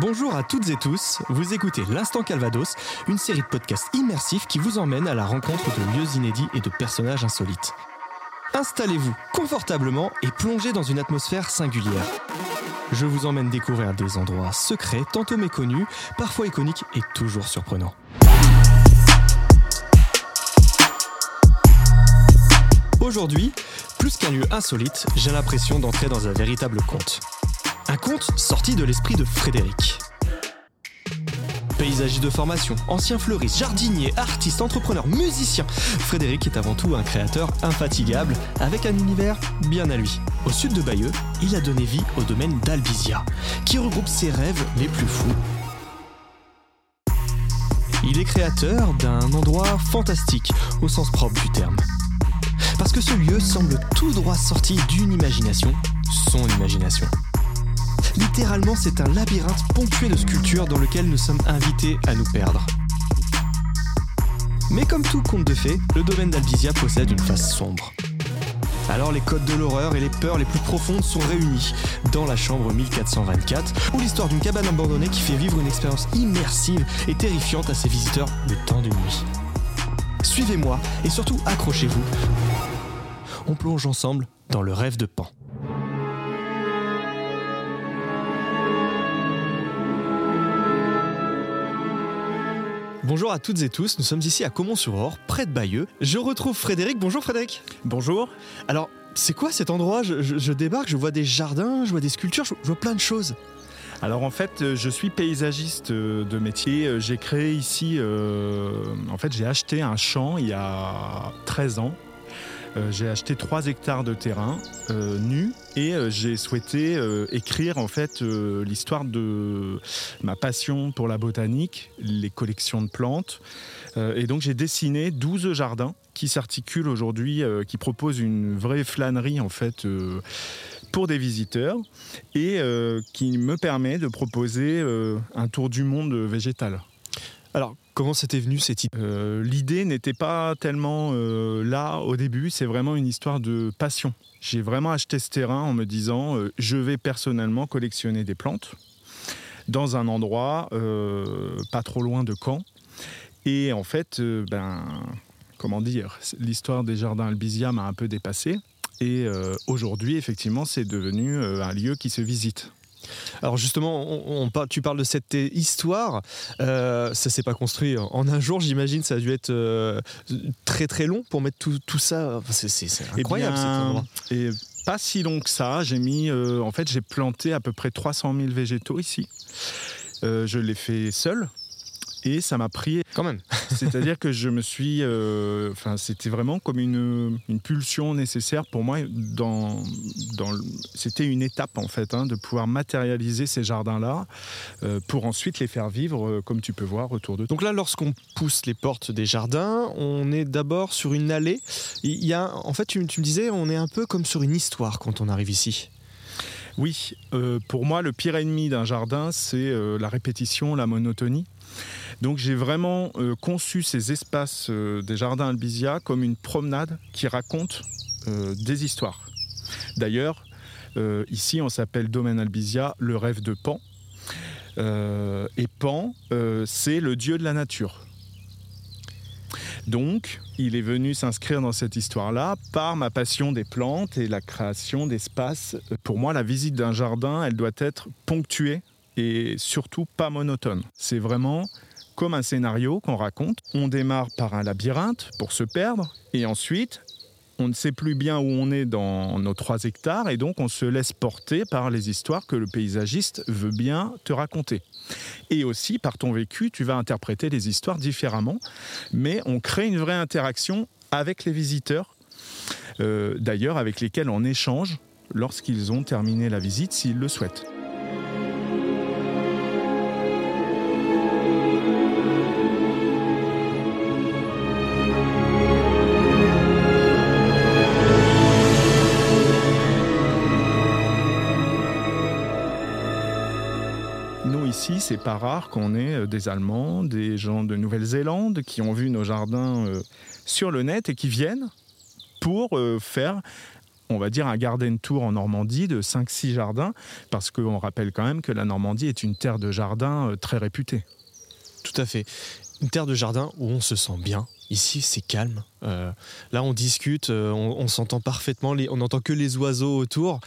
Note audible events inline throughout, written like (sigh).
Bonjour à toutes et tous, vous écoutez L'Instant Calvados, une série de podcasts immersifs qui vous emmène à la rencontre de lieux inédits et de personnages insolites. Installez-vous confortablement et plongez dans une atmosphère singulière. Je vous emmène découvrir des endroits secrets, tantôt méconnus, parfois iconiques et toujours surprenants. Aujourd'hui, plus qu'un lieu insolite, j'ai l'impression d'entrer dans un véritable conte. Un conte sorti de l'esprit de Frédéric. Paysagiste de formation, ancien fleuriste, jardinier, artiste, entrepreneur, musicien, Frédéric est avant tout un créateur infatigable avec un univers bien à lui. Au sud de Bayeux, il a donné vie au domaine d'Albizia, qui regroupe ses rêves les plus fous. Il est créateur d'un endroit fantastique au sens propre du terme. Parce que ce lieu semble tout droit sorti d'une imagination, son imagination. Littéralement, c'est un labyrinthe ponctué de sculptures dans lequel nous sommes invités à nous perdre. Mais comme tout conte de fées, le domaine d'Albizia possède une face sombre. Alors les codes de l'horreur et les peurs les plus profondes sont réunis dans la chambre 1424, où l'histoire d'une cabane abandonnée qui fait vivre une expérience immersive et terrifiante à ses visiteurs le temps d'une nuit. Suivez-moi et surtout accrochez-vous. On plonge ensemble dans le rêve de Pan. Bonjour à toutes et tous, nous sommes ici à Comont-sur-Or, près de Bayeux. Je retrouve Frédéric. Bonjour Frédéric. Bonjour. Alors, c'est quoi cet endroit? Je, je- je débarque, je vois des jardins, je vois des sculptures, je, je vois plein de choses. Alors en fait, euh, je suis paysagiste euh, de métier. Euh, J'ai créé ici, euh, en fait, j'ai acheté un champ il y a 13 ans. Euh, j'ai acheté 3 hectares de terrain euh, nu et euh, j'ai souhaité euh, écrire en fait euh, l'histoire de ma passion pour la botanique, les collections de plantes. Et donc j'ai dessiné 12 jardins qui s'articulent aujourd'hui, qui proposent une vraie flânerie en fait pour des visiteurs et qui me permet de proposer un tour du monde végétal. Alors, comment c'était venu cette idée? Euh, L'idée n'était pas tellement euh, là au début, c'est vraiment une histoire de passion. J'ai vraiment acheté ce terrain en me disant euh, je vais personnellement collectionner des plantes dans un endroit pas trop loin de Caen. Et en fait, ben, comment dire, l'histoire des jardins Albizia m'a un peu dépassé. Et aujourd'hui, effectivement, c'est devenu un lieu qui se visite. Alors justement, on, on par- tu parles de cette histoire. Euh, ça s'est pas construit en- un jour, j'imagine. Ça a dû être euh, très très long pour mettre tout, tout ça. Enfin, c'est- Eh incroyable bien, cet. Et pas si long que ça. J'ai mis, euh, en fait, j'ai planté à peu près 300 000 végétaux ici. Euh, je l'ai fait seul. Et ça m'a pris, Quand même. (laughs) c'est-à-dire que je me suis, euh, enfin, c'était vraiment comme une, une pulsion nécessaire pour moi. Dans, c'était une étape en fait, hein, de pouvoir matérialiser ces jardins-là euh, pour ensuite les faire vivre, euh, comme tu peux voir autour de toi. Donc là, lorsqu'on pousse les portes des jardins, on est d'abord sur une allée. Il y a, en fait, tu, tu me disais, on est un peu comme sur une histoire quand on arrive ici. Oui, euh, pour moi, le pire ennemi d'un jardin, c'est euh, la répétition, la monotonie. Donc j'ai vraiment euh, conçu ces espaces euh, des jardins Albizia comme une promenade qui raconte euh, des histoires. D'ailleurs, ici, on s'appelle Domaine Albizia, le rêve de Pan. Et Pan, c'est le dieu de la nature. Donc, il est venu s'inscrire dans cette histoire-là par ma passion des plantes et la création d'espaces. Pour moi, la visite d'un jardin, elle doit être ponctuée et surtout pas monotone. C'est vraiment comme un scénario qu'on raconte. On démarre par un labyrinthe pour se perdre et ensuite, on ne sait plus bien où on est dans nos trois hectares et donc on se laisse porter par les histoires que le paysagiste veut bien te raconter. Et aussi, par ton vécu, tu vas interpréter les histoires différemment, mais on crée une vraie interaction avec les visiteurs, euh, d'ailleurs avec lesquels on échange lorsqu'ils ont terminé la visite, s'ils le souhaitent. Nous ici, c'est pas rare qu'on ait euh, des Allemands, des gens de Nouvelle-Zélande qui ont vu nos jardins euh, sur le net et qui viennent pour euh, faire on va dire, un garden tour en Normandie de 5-6 jardins, parce qu'on rappelle quand même que la Normandie est une terre de jardin euh, très réputée. Tout à fait. Une terre de jardin où on se sent bien. Ici, c'est calme. Euh, là, on discute, euh, on, s'entend parfaitement, on n'entend que les oiseaux autour.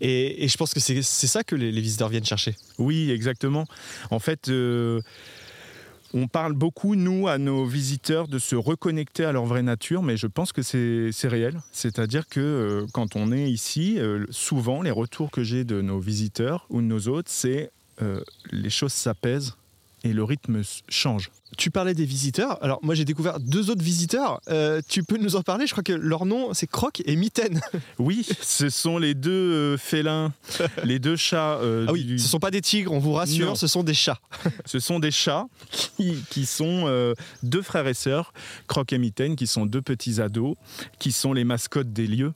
Et, je pense que c'est ça que les, visiteurs viennent chercher. Oui, exactement. En fait, on parle beaucoup, nous, à nos visiteurs, de se reconnecter à leur vraie nature, mais je pense que c'est réel. C'est-à-dire que euh, quand on est ici, euh, souvent, les retours que j'ai de nos visiteurs ou de nos hôtes, c'est euh, les choses s'apaisent et le rythme change. Tu parlais des visiteurs. Alors moi j'ai découvert deux autres visiteurs. Euh, tu peux nous en parler? Je crois que leur nom c'est Croc et Mitaine. (laughs) Oui, ce sont les deux euh, félins, les deux chats. Euh, ah oui, ce ce sont pas des tigres, on vous rassure, ce sont des chats. (laughs) ce sont des chats qui, sont deux frères et sœurs, Croc et Mitaine, qui sont deux petits ados, qui sont les mascottes des lieux.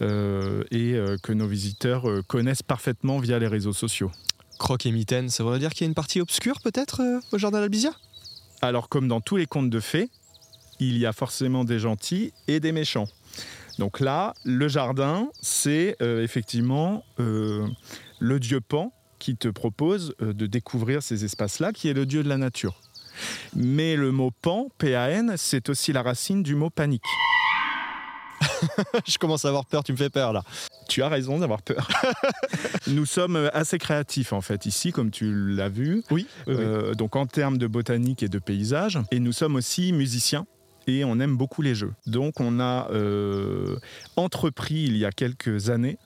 et que nos visiteurs connaissent parfaitement via les réseaux sociaux. Croc et Mitaine, ça veut dire qu'il y a une partie obscure peut-être au jardin d'Albizia? Alors comme dans tous les contes de fées, il y a forcément des gentils et des méchants. Donc là, le jardin, c'est euh, effectivement euh, le dieu Pan qui te propose euh, de découvrir ces espaces-là, qui est le dieu de la nature. Mais le mot Pan, P-A-N, c'est aussi la racine du mot panique. (laughs) je commence à avoir peur, tu me fais peur là. Tu as raison d'avoir peur. (laughs) nous sommes assez créatifs en fait ici, comme tu l'as vu. Oui. Euh, donc en termes de botanique et de paysage. Et nous sommes aussi musiciens et on aime beaucoup les jeux. Donc on a euh, entrepris il y a quelques années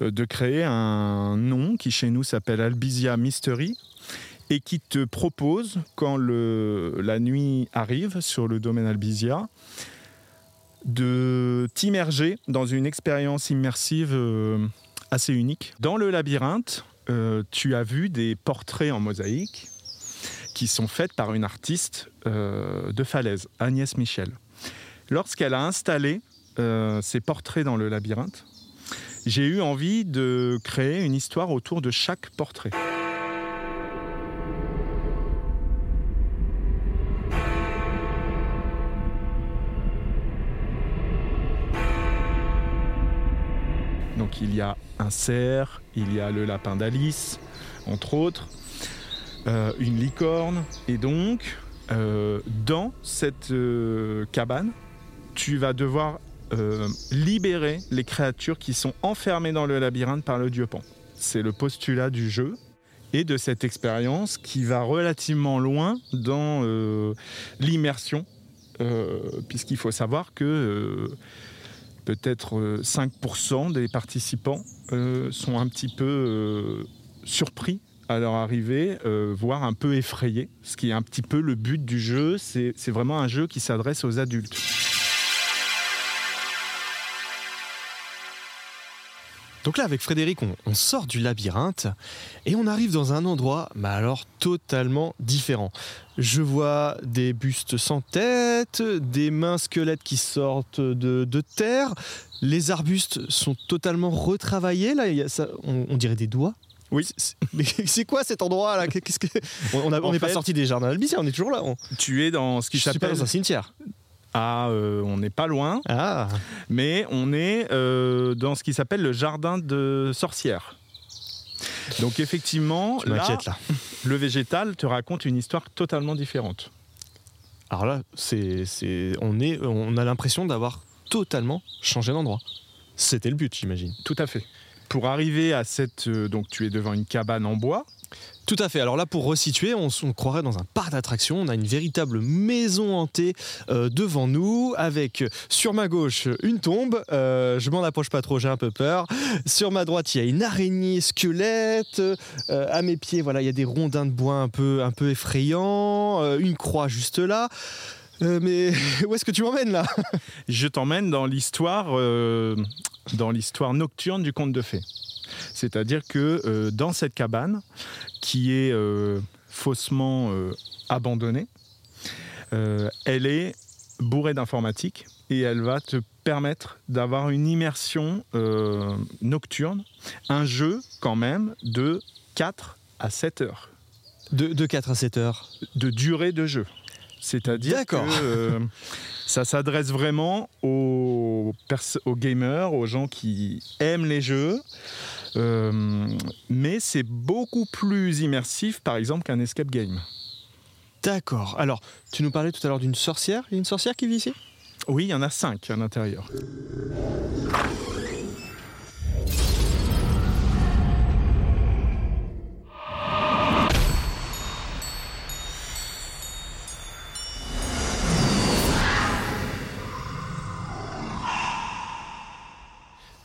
euh, de créer un nom qui chez nous s'appelle Albizia Mystery et qui te propose, quand le, la nuit arrive sur le domaine Albizia, de t'immerger dans une expérience immersive euh, assez unique. Dans le labyrinthe, euh, tu as vu des portraits en mosaïque qui sont faits par une artiste euh, de falaise, Agnès Michel. Lorsqu'elle a installé ces portraits dans le labyrinthe, j'ai eu envie de créer une histoire autour de chaque portrait. Donc il y a un cerf, il y a le lapin d'Alice, entre autres, euh, une licorne. Et donc, euh, dans cette euh, cabane, tu vas devoir libérer les créatures qui sont enfermées dans le labyrinthe par le dieu Pan. C'est le postulat du jeu et de cette expérience qui va relativement loin dans l'immersion, puisqu'il faut savoir que peut-être 5% euh, des participants euh, sont un petit peu euh, surpris à leur arrivée, voire un peu effrayés, ce qui est un petit peu le but du jeu. C'est vraiment un jeu qui s'adresse aux adultes. Donc là, avec Frédéric, on, sort du labyrinthe et on arrive dans un endroit, mais alors totalement différent. Je vois des bustes sans tête, des mains squelettes qui sortent de, terre. Les arbustes sont totalement retravaillés. Là, on, dirait des doigts. Oui. Mais (laughs) c'est quoi cet endroit là? On n'est pas sorti des jardins d'Albicia, on est toujours là. Tu es dans ce qui s'appelle. dans un cimetière. Ah, euh, on n'est pas loin. Ah. Mais on est euh, dans ce qui s'appelle le jardin de sorcières. Donc effectivement, là, (laughs) le végétal te raconte une histoire totalement différente. Alors là, c'est, on, est, on a l'impression d'avoir totalement changé d'endroit. C'était le but, j'imagine. Tout à fait. Pour arriver à cette... Euh, donc tu es devant une cabane en bois tout à fait. Alors là, pour resituer, on, croirait dans un parc d'attractions. On a une véritable maison hantée euh, devant nous, avec sur ma gauche une tombe. Euh, je m'en approche pas trop, j'ai un peu peur. Sur ma droite, il y a une araignée squelette. Euh, à mes pieds, voilà, il y a des rondins de bois un peu, un peu effrayants. une croix juste là. mais (laughs) où est-ce que tu m'emmènes là? Je t'emmène dans l'histoire, dans l'histoire nocturne du conte de fées. C'est-à-dire que euh, dans cette cabane, qui est euh, faussement euh, abandonnée, elle est bourrée d'informatique et elle va te permettre d'avoir une immersion nocturne, un jeu quand même de 4 à 7 heures. De, de 4 à 7 heures De durée de jeu. C'est-à-dire que (laughs) Ça s'adresse vraiment aux, aux gamers, aux gens qui aiment les jeux. Euh, mais c'est beaucoup plus immersif, par exemple, qu'un escape game. D'accord. Alors, tu nous parlais tout à l'heure d'une sorcière. Il y a une sorcière qui vit ici? Oui, il y en a cinq à l'intérieur.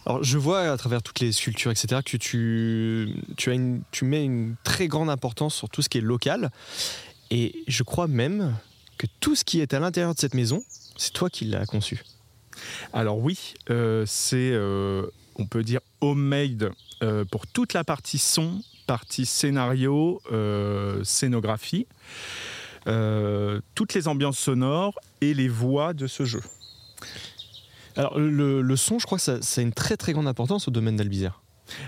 Alors, je vois à travers toutes les sculptures, etc., que tu, mets une très grande importance sur tout ce qui est local. Et je crois même que tout ce qui est à l'intérieur de cette maison, c'est toi qui l'as conçu. Alors oui, euh, c'est, euh, on peut dire, homemade euh, pour toute la partie son, partie scénario, scénographie, toutes les ambiances sonores et les voix de ce jeu. Alors le, son, je crois que ça, a une très très grande importance au domaine d'Albizère.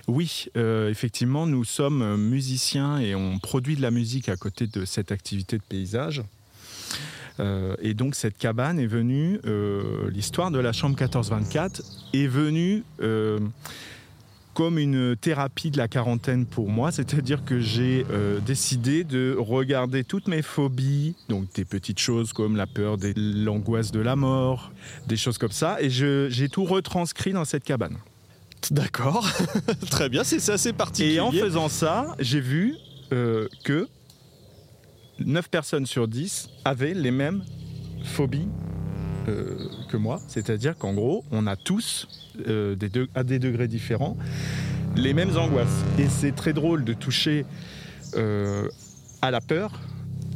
Oui, euh, effectivement, nous sommes musiciens et on produit de la musique à côté de cette activité de paysage. Euh, et donc cette cabane est venue, euh, l'histoire de la chambre 1424 est venue comme une thérapie de la quarantaine pour moi, c'est-à-dire que j'ai euh, décidé de regarder toutes mes phobies, donc des petites choses comme la peur, l'angoisse de la mort, des choses comme ça, et j'ai tout retranscrit dans cette cabane. D'accord, (laughs) très bien, c'est assez particulier. Et en faisant ça, j'ai vu euh, que 9 personnes sur 10 avaient les mêmes phobies euh, que moi, c'est-à-dire qu'en gros, on a tous, euh, à des degrés différents, les mêmes angoisses. Et c'est très drôle de toucher euh, à la peur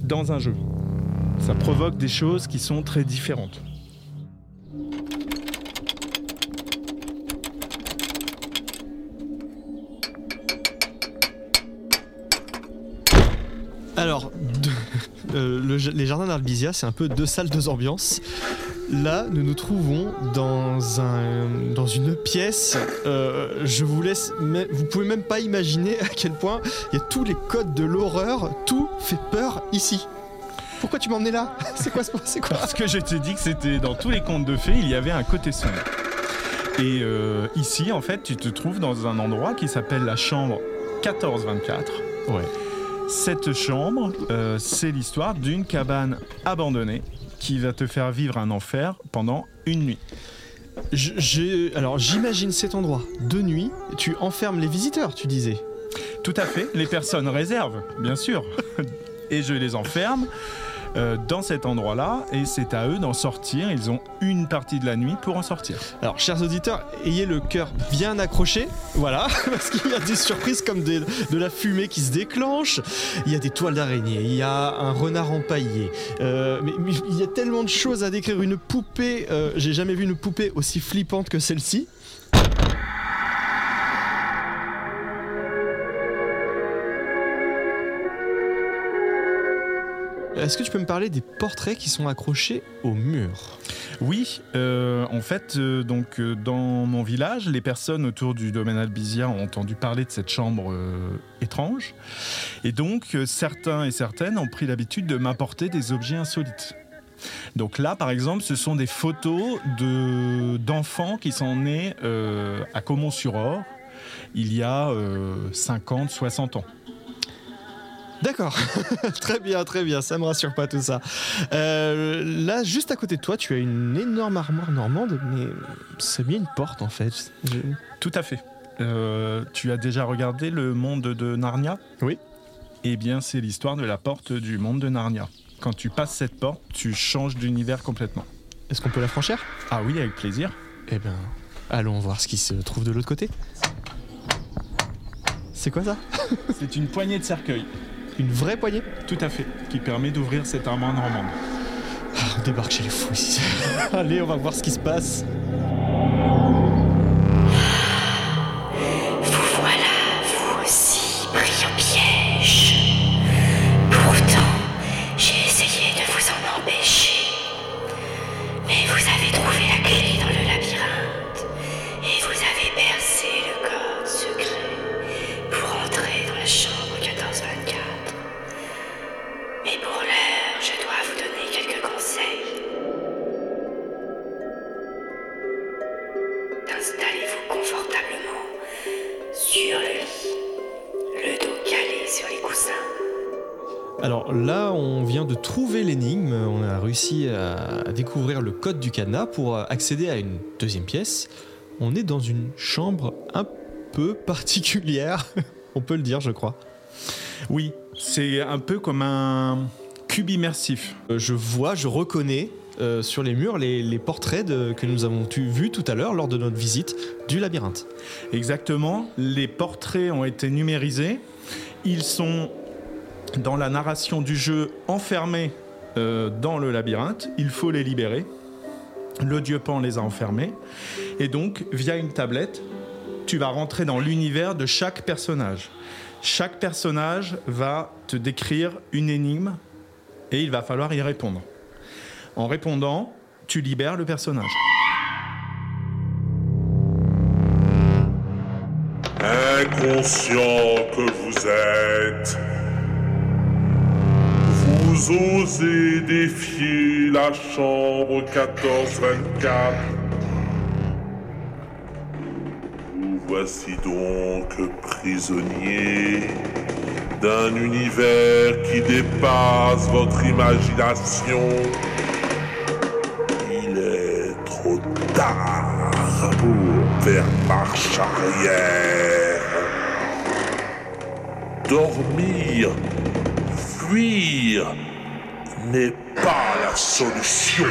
dans un jeu. Ça provoque des choses qui sont très différentes. Alors, (laughs) les jardins d'Albizia, c'est un peu deux salles, deux ambiances. Là, nous nous trouvons dans, un, dans une pièce. Euh, je vous laisse. Vous pouvez même pas imaginer à quel point il y a tous les codes de l'horreur. Tout fait peur ici. Pourquoi tu m'emmenais là? (laughs) C'est quoi C'est quoi? Parce que je te dis que c'était dans tous les contes de fées, il y avait un côté sombre. Et euh, ici, en fait, tu te trouves dans un endroit qui s'appelle la chambre 1424. Ouais. Cette chambre, euh, c'est l'histoire d'une cabane abandonnée qui va te faire vivre un enfer pendant une nuit. alors j'imagine cet endroit de nuit, tu enfermes les visiteurs, tu disais. Tout à fait, les personnes réservent, bien sûr. (laughs) Et je les enferme euh, dans cet endroit-là et c'est à eux d'en sortir. Ils ont une partie de la nuit pour en sortir. Alors, chers auditeurs, ayez le cœur bien accroché, voilà, (laughs) parce qu'il y a des surprises comme de la fumée qui se déclenche, il y a des toiles d'araignée, il y a un renard empaillé, euh, il y a tellement de choses à décrire. Une poupée, euh, j'ai jamais vu une poupée aussi flippante que celle-ci. Est-ce que tu peux me parler des portraits qui sont accrochés au mur? Oui, euh, en fait, euh, donc euh, dans mon village, les personnes autour du domaine Albizia ont entendu parler de cette chambre étrange, et donc certains et certaines ont pris l'habitude de m'apporter des objets insolites. Donc là, par exemple, ce sont des photos de, d'enfants qui sont nés à Comont-sur-Or il y a 50, 60 ans. D'accord, (laughs) très bien, très bien, ça me rassure pas tout ça. Euh, là, juste à côté de toi, tu as une énorme armoire normande, mais c'est bien une porte en fait. Tout à fait. Euh, tu as déjà regardé le monde de Narnia? Oui. Eh bien, c'est l'histoire de la porte du monde de Narnia. Quand tu passes cette porte, tu changes d'univers complètement. Est-ce qu'on peut la franchir? Ah oui, avec plaisir. Eh bien, allons voir ce qui se trouve de l'autre côté. C'est quoi ça? C'est une poignée de cercueil. Une vraie poignée Tout à fait, qui permet d'ouvrir cette armoire normande. Ah, on débarque chez les fous ici. (laughs) Allez, on va voir ce qui se passe. Mais pour l'heure, je dois vous donner quelques conseils. Installez-vous confortablement sur le lit, le dos calé sur les coussins. Alors là, on vient de trouver l'énigme, on a réussi à découvrir le code du cadenas pour accéder à une deuxième pièce. On est dans une chambre un peu particulière, (laughs) on peut le dire je crois. Oui, c'est un peu comme un cube immersif. Euh, Je vois, je reconnais euh, sur les murs les, les portraits de- que nous avons vus tout à l'heure lors de notre visite du labyrinthe. Exactement, les portraits ont été numérisés. Ils sont dans la narration du jeu enfermés euh, dans le labyrinthe. Il faut les libérer. Le dieu Pan les a enfermés. Et donc, via une tablette, tu vas rentrer dans l'univers de chaque personnage. Chaque personnage va te décrire une énigme et il va falloir y répondre. En répondant, tu libères le personnage. Inconscient que vous êtes, vous osez défier la chambre 1424. Voici donc prisonnier d'un univers qui dépasse votre imagination. Il est trop tard pour faire marche arrière. Dormir, fuir n'est pas la solution.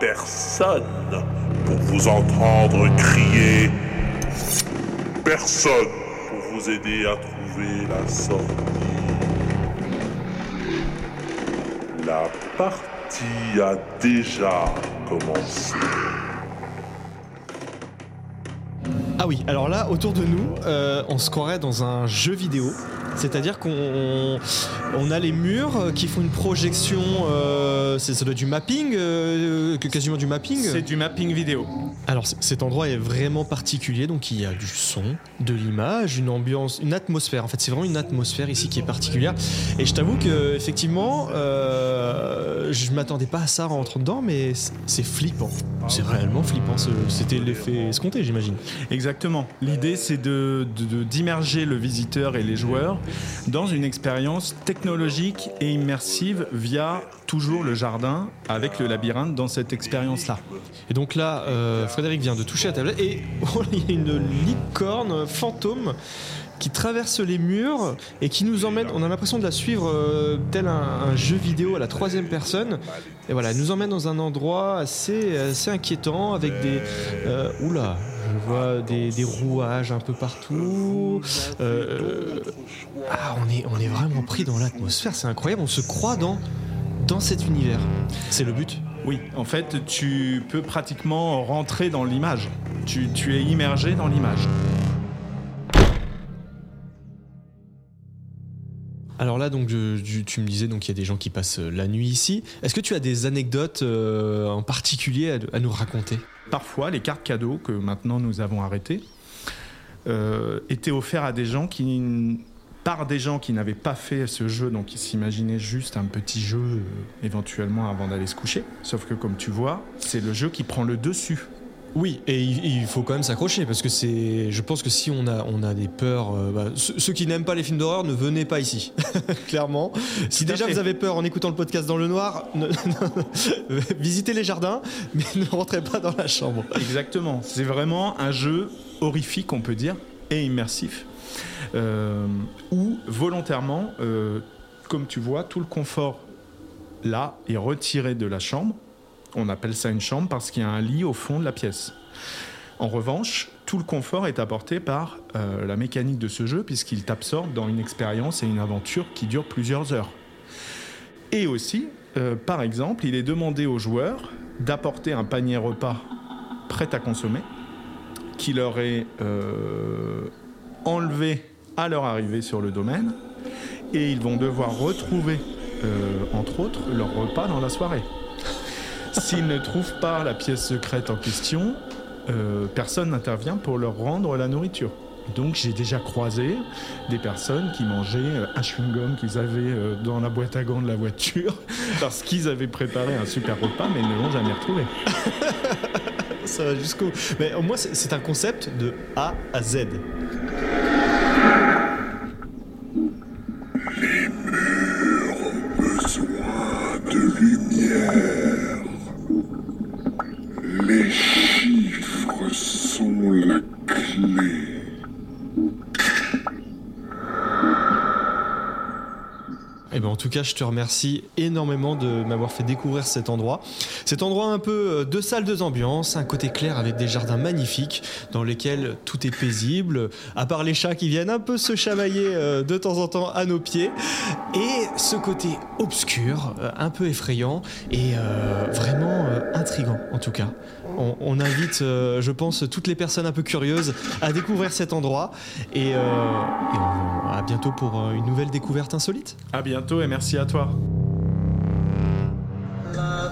Personne pour vous entendre crier. Personne pour vous aider à trouver la sortie. La partie a déjà commencé. Ah oui, alors là, autour de nous, euh, on se croirait dans un jeu vidéo. C'est-à-dire qu'on on a les murs qui font une projection, euh, c'est ça doit être du mapping, euh, que quasiment du mapping. C'est du mapping vidéo. Alors cet endroit est vraiment particulier, donc il y a du son, de l'image, une ambiance, une atmosphère. En fait, c'est vraiment une atmosphère ici qui est particulière. Et je t'avoue que effectivement, euh, je m'attendais pas à ça en rentrant dedans, mais c'est flippant. C'est réellement flippant. C'était l'effet escompté, j'imagine. Exactement. L'idée, c'est de- d'immerger le visiteur et les joueurs dans une expérience technologique et immersive via toujours le jardin avec le labyrinthe dans cette expérience-là. Et donc là, euh, Frédéric vient de toucher la tablette et (laughs) oh, il y a une licorne fantôme qui traverse les murs et qui nous emmène. On a l'impression de la suivre euh, tel un, jeu vidéo à la troisième personne. Et voilà, elle nous emmène dans un endroit assez, assez inquiétant avec des. Euh, oula, je vois des, des rouages un peu partout. Euh, ah, on est, on est vraiment pris dans l'atmosphère, c'est incroyable. On se croit dans, dans cet univers. C'est le but? Oui, en fait, tu peux pratiquement rentrer dans l'image. Tu, tu es immergé dans l'image. Alors là, donc, je- tu me disais donc il y a des gens qui passent euh, la nuit ici. Est-ce que tu as des anecdotes euh, en particulier à, à nous raconter? Parfois, les cartes cadeaux que maintenant nous avons arrêtées euh, étaient offertes à des gens qui, par des gens qui n'avaient pas fait ce jeu, donc qui s'imaginaient juste un petit jeu euh, éventuellement avant d'aller se coucher. Sauf que comme tu vois, c'est le jeu qui prend le dessus. Oui, et il, faut quand même s'accrocher parce que c'est. Je pense que si on a, on a des peurs, euh, bah, ceux, qui n'aiment pas les films d'horreur ne venez pas ici, (laughs) clairement. Si déjà fait. vous avez peur en écoutant le podcast dans le noir, (laughs) ne- visitez les jardins, mais ne rentrez pas dans la chambre. Exactement. C'est vraiment un jeu horrifique, on peut dire, et immersif, où volontairement, euh, comme tu vois, tout le confort là est retiré de la chambre. On appelle ça une chambre parce qu'il y a un lit au fond de la pièce. En revanche, tout le confort est apporté par euh, la mécanique de ce jeu puisqu'il t'absorbe dans une expérience et une aventure qui dure plusieurs heures. Et aussi, euh, par exemple, il est demandé aux joueurs d'apporter un panier repas prêt à consommer qui leur est euh, enlevé à leur arrivée sur le domaine et ils vont devoir retrouver, euh, entre autres, leur repas dans la soirée. (laughs) S'ils ne trouvent pas la pièce secrète en question, euh, personne n'intervient pour leur rendre la nourriture. Donc j'ai déjà croisé des personnes qui mangeaient euh, un chewing-gum qu'ils avaient dans la boîte à gants de la voiture (laughs) parce qu'ils avaient préparé un super repas mais ils ne l'ont jamais retrouvé. (laughs) ça va jusqu'au. Mais au moins, c'est un concept de A à Z. besoin de lumière. Les chiffres sont la clé. Eh ben, en tout cas, je te remercie énormément de m'avoir fait découvrir cet endroit. Cet endroit un peu euh, de salle de ambiance, un côté clair avec des jardins magnifiques dans lesquels tout est paisible, à part les chats qui viennent un peu se chamailler euh, de temps en temps à nos pieds. Et ce côté obscur, euh, un peu effrayant et vraiment intrigant en tout cas. On, on invite, euh, je pense, toutes les personnes un peu curieuses à découvrir cet endroit. Et, euh, et on- à bientôt pour euh, une nouvelle découverte insolite. À bientôt et merci à toi. La